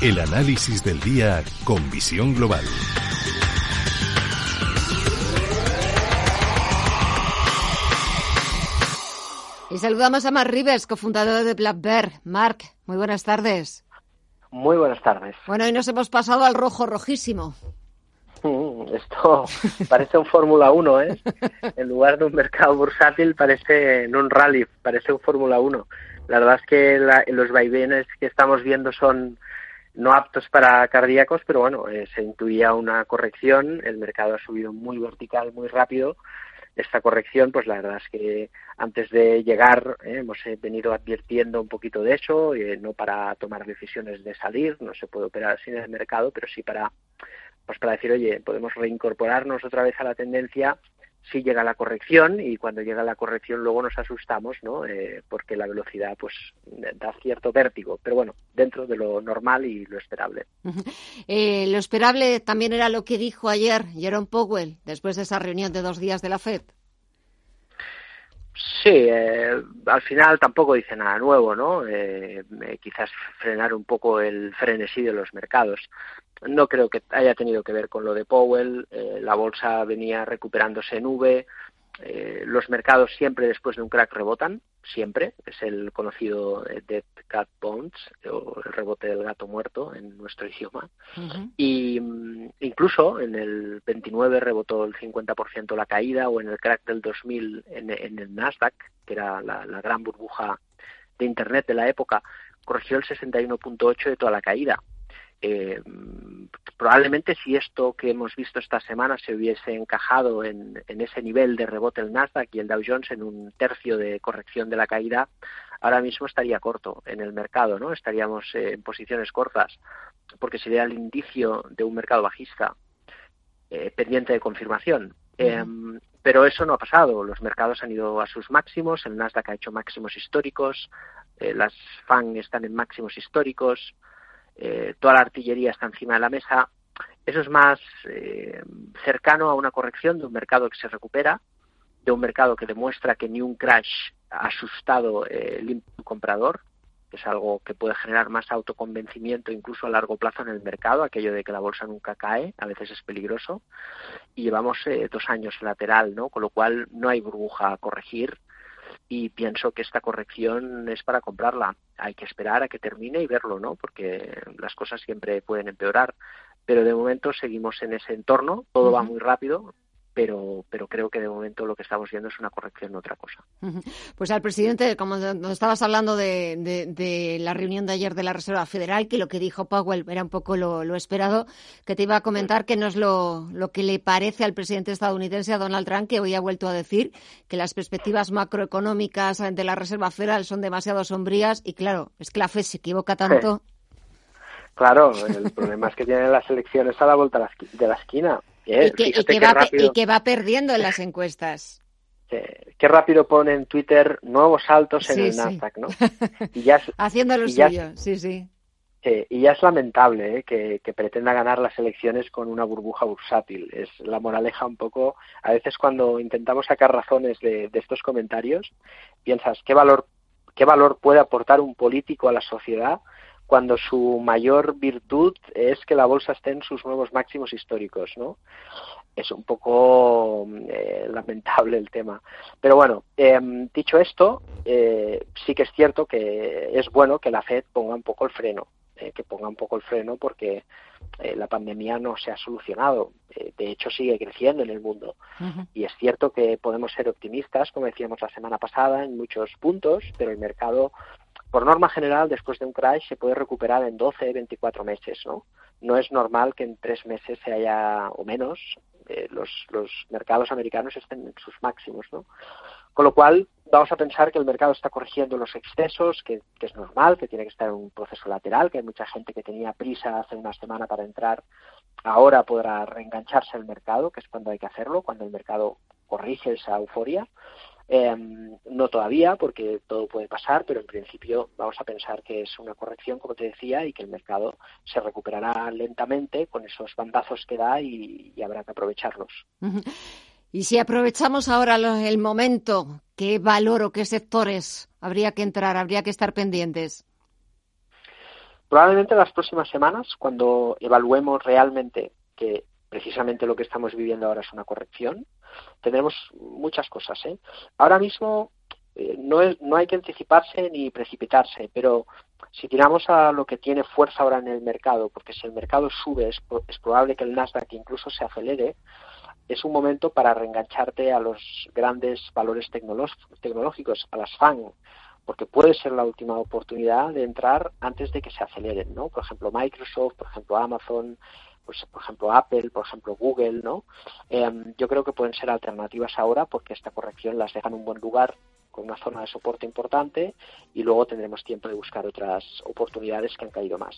El análisis del día con visión global. Y saludamos a Mark Rivers, cofundador de Black Bear. Mark, muy buenas tardes. Muy buenas tardes. Bueno, hoy nos hemos pasado al rojo rojísimo. Mm, esto parece un Fórmula 1, ¿eh? En lugar de un mercado bursátil parece no un rally, parece un Fórmula 1. La verdad es que los vaivenes que estamos viendo son no aptos para cardíacos, pero bueno, eh, se intuía una corrección, el mercado ha subido muy vertical, muy rápido. Esta corrección, pues la verdad es que antes de llegar eh, hemos eh, venido advirtiendo un poquito de eso, no para tomar decisiones de salir, no se puede operar sin el mercado, pero sí para, pues para decir, oye, podemos reincorporarnos otra vez a la tendencia sí llega la corrección y cuando llega la corrección luego nos asustamos, ¿no? Eh, porque la velocidad pues da cierto vértigo, pero bueno, dentro de lo normal y lo esperable. Eh, lo esperable también era lo que dijo ayer Jerome Powell después de esa reunión de dos días de la FED. Sí, eh, al final tampoco dice nada nuevo, ¿no? quizás frenar un poco el frenesí de los mercados no creo que haya tenido que ver con lo de Powell. Eh, la bolsa venía recuperándose en V. Eh, los mercados siempre después de un crack rebotan, siempre. Es el conocido eh, Dead Cat Bounce o el rebote del gato muerto en nuestro idioma. Y mm, incluso en el 29 rebotó el 50% la caída o en el crack del 2000 en, el Nasdaq, que era la, la gran burbuja de Internet de la época, corrigió el 61.8 de toda la caída eh, probablemente si esto que hemos visto esta semana se hubiese encajado en, ese nivel de rebote el Nasdaq y el Dow Jones en un tercio de corrección de la caída, ahora mismo estaría corto en el mercado, ¿no? Estaríamos eh, en posiciones cortas, porque sería el indicio de un mercado bajista eh, pendiente de confirmación. Em, pero eso no ha pasado. Los mercados han ido a sus máximos, el Nasdaq ha hecho máximos históricos, eh, las FAN están en máximos históricos, eh, toda la artillería está encima de la mesa. Eso es más eh, cercano a una corrección de un mercado que se recupera, de un mercado que demuestra que ni un crash ha asustado eh, el comprador, que es algo que puede generar más autoconvencimiento incluso a largo plazo en el mercado, aquello de que la bolsa nunca cae, a veces es peligroso, y llevamos dos años lateral, ¿no? Con lo cual no hay burbuja a corregir, y pienso que esta corrección es para comprarla. Hay que esperar a que termine y verlo, ¿no? Porque las cosas siempre pueden empeorar. Pero de momento seguimos en ese entorno, todo va muy rápido, pero, pero creo que de momento lo que estamos viendo es una corrección, no otra cosa. Pues al presidente, como nos estabas hablando de, la reunión de ayer de la Reserva Federal, que lo que dijo Powell era un poco lo, esperado, que te iba a comentar que no es lo, lo que le parece al presidente estadounidense, a Donald Trump, que hoy ha vuelto a decir que las perspectivas macroeconómicas de la Reserva Federal son demasiado sombrías y claro, es que la FED se equivoca tanto. Claro, el problema es que tienen las elecciones a la vuelta de la esquina y, que, va, y, que, va, perdiendo en las encuestas. qué rápido pone en Twitter nuevos saltos en el Nasdaq, ¿no? Y ya Haciendo lo suyo, sí, sí. y ya es lamentable ¿eh? que, pretenda ganar las elecciones con una burbuja bursátil. Es la moraleja un poco. A veces cuando intentamos sacar razones de, de estos comentarios, piensas qué valor, qué valor puede aportar un político a la sociedad cuando su mayor virtud es que la bolsa esté en sus nuevos máximos históricos, ¿no? Es un poco eh, lamentable el tema. Pero bueno, em, dicho esto, eh, sí que es cierto que es bueno que la Fed ponga un poco el freno, eh, que ponga un poco el freno porque la pandemia no se ha solucionado. de hecho, sigue creciendo en el mundo. Y es cierto que podemos ser optimistas, como decíamos la semana pasada, en muchos puntos, pero el mercado por norma general, después de un crash se puede recuperar en 12, 24 meses, ¿no? No es normal que en tres meses se haya, o menos, eh, los, mercados americanos estén en sus máximos, ¿no? Con lo cual, vamos a pensar que el mercado está corrigiendo los excesos, que, es normal, que tiene que estar en un proceso lateral, que hay mucha gente que tenía prisa hace una semana para entrar, ahora podrá reengancharse al mercado, que es cuando hay que hacerlo, cuando el mercado corrige esa euforia. Em, no todavía, porque todo puede pasar, pero en principio vamos a pensar que es una corrección, como te decía, y que el mercado se recuperará lentamente con esos bandazos que da y, habrá que aprovecharlos. Y si aprovechamos ahora el momento, ¿qué valor o qué sectores habría que entrar, habría que estar pendientes? Probablemente en las próximas semanas, cuando evaluemos realmente que precisamente lo que estamos viviendo ahora es una corrección, tendremos muchas cosas. ¿eh? Ahora mismo eh, no, es, no hay que anticiparse ni precipitarse, pero si tiramos a lo que tiene fuerza ahora en el mercado, porque si el mercado sube es, probable que el Nasdaq incluso se acelere, es un momento para reengancharte a los grandes valores tecnológicos, a las FAN, porque puede ser la última oportunidad de entrar antes de que se aceleren, ¿no? Por ejemplo, Microsoft, por ejemplo, Amazon, pues, por ejemplo Apple, por ejemplo Google, ¿no? Em, yo creo que pueden ser alternativas ahora porque esta corrección las deja en un buen lugar con una zona de soporte importante y luego tendremos tiempo de buscar otras oportunidades que han caído más.